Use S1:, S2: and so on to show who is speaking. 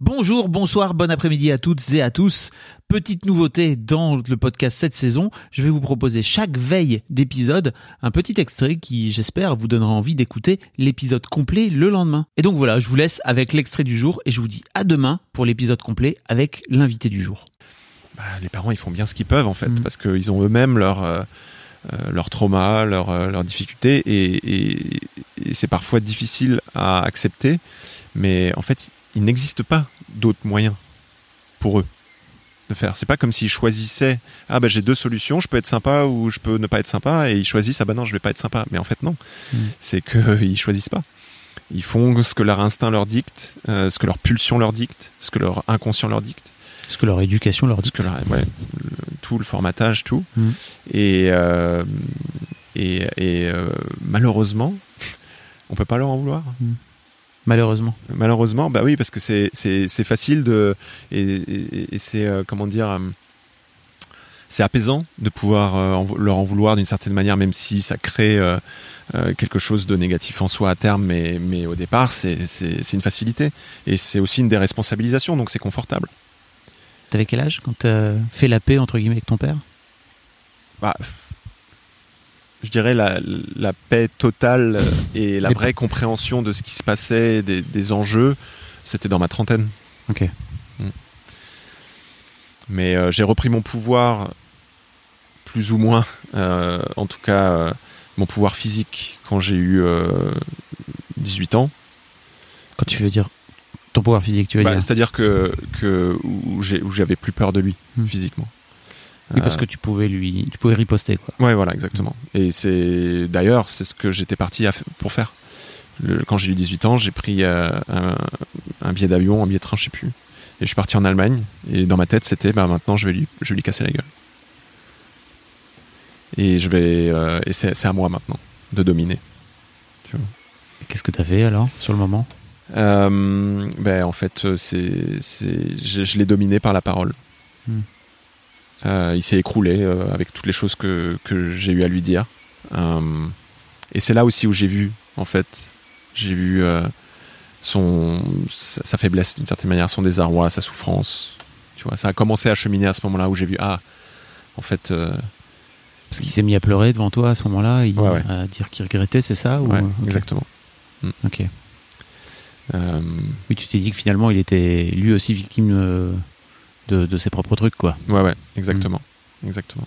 S1: Bonjour, bonsoir, bon après-midi à toutes et à tous. Petite nouveauté dans le podcast cette saison, je vais vous proposer chaque veille d'épisode un petit extrait qui, j'espère, vous donnera envie d'écouter l'épisode complet le lendemain. Et donc voilà, je vous laisse avec l'extrait du jour et je vous dis à demain pour l'épisode complet avec l'invité du jour.
S2: Bah, les parents, ils font bien ce qu'ils peuvent en fait,
S1: Mm.
S2: parce qu'ils ont eux-mêmes leur euh, euh, leur trauma, leur euh, leurs difficultés, et, et- et c'est parfois difficile à accepter. Mais en fait, il n'existe pas d'autres moyens pour eux de faire. C'est pas comme s'ils choisissaient ah bah j'ai deux solutions, je peux être sympa ou je peux ne pas être sympa, et ils choisissent ah bah non je vais pas être sympa. Mais en fait non,
S1: Mm.
S2: c'est que ils choisissent pas. Ils font ce que leur instinct leur dicte, euh, ce que leur pulsion leur dicte, ce que leur inconscient leur dicte.
S1: Ce que leur éducation leur
S2: que ouais, le- tout le formatage, tout.
S1: Mm.
S2: Et, euh, et, et, euh, malheureusement, on peut pas leur en vouloir.
S1: Malheureusement.
S2: Malheureusement, bah oui, parce que c'est facile de et, et- et c'est euh, comment dire. euh, c'est apaisant de pouvoir euh, en leur en vouloir d'une certaine manière, même si ça crée quelque chose de négatif en soi à terme, mais, mais au départ, c'est c'est- c'est une facilité. Et c'est aussi une déresponsabilisation, donc c'est confortable.
S1: T'avais quel âge quand t'as fait la paix entre guillemets avec ton père?
S2: Bah, je dirais la, la paix totale et la vraie compréhension de ce qui se passait, des, des enjeux, c'était dans ma trentaine.
S1: Ok.
S2: Mais euh, j'ai repris mon pouvoir, plus ou moins, euh, en tout cas euh, mon pouvoir physique, quand j'ai eu euh, 18 ans.
S1: Quand tu veux dire ton pouvoir physique, tu veux
S2: Bah,
S1: dire
S2: C'est-à-dire que, que où j'avais plus peur de lui,
S1: Hmm.
S2: physiquement.
S1: Oui, parce que tu pouvais lui, tu pouvais riposter quoi.
S2: Ouais, voilà, exactement. Et c'est d'ailleurs, c'est ce que j'étais parti à pour faire. Le- quand j'ai eu 18 ans, j'ai pris euh, un, un billet d'avion, un billet de train, je sais plus. Et je suis parti en Allemagne. Et dans ma tête, c'était, bah maintenant, je vais lui, je vais lui casser la gueule. Et je vais, euh, et c'est à moi maintenant de dominer.
S1: Qu'est-ce que t'as fait alors sur le moment?
S2: Euh, ben en fait, c'est, je, je l'ai dominé par la parole.
S1: Hmm.
S2: Euh, il s'est écroulé euh, avec toutes les choses que, que j'ai eu à lui dire. Euh, et c'est là aussi où j'ai vu, en fait, j'ai vu son, sa, faiblesse d'une certaine manière, son désarroi, sa souffrance. Tu vois, ça a commencé à cheminer à ce moment-là où j'ai vu, ah, en fait,
S1: Parce qu'il s'est mis à pleurer devant toi à ce moment-là, il
S2: Ouais, ouais.
S1: à dire qu'il regrettait, c'est ça ou...
S2: ouais,
S1: Ok.
S2: exactement.
S1: Ok.
S2: Euh,
S1: Oui, tu t'es dit que finalement il était lui aussi victime de, ses propres trucs quoi.
S2: ouais, ouais, exactement, exactement.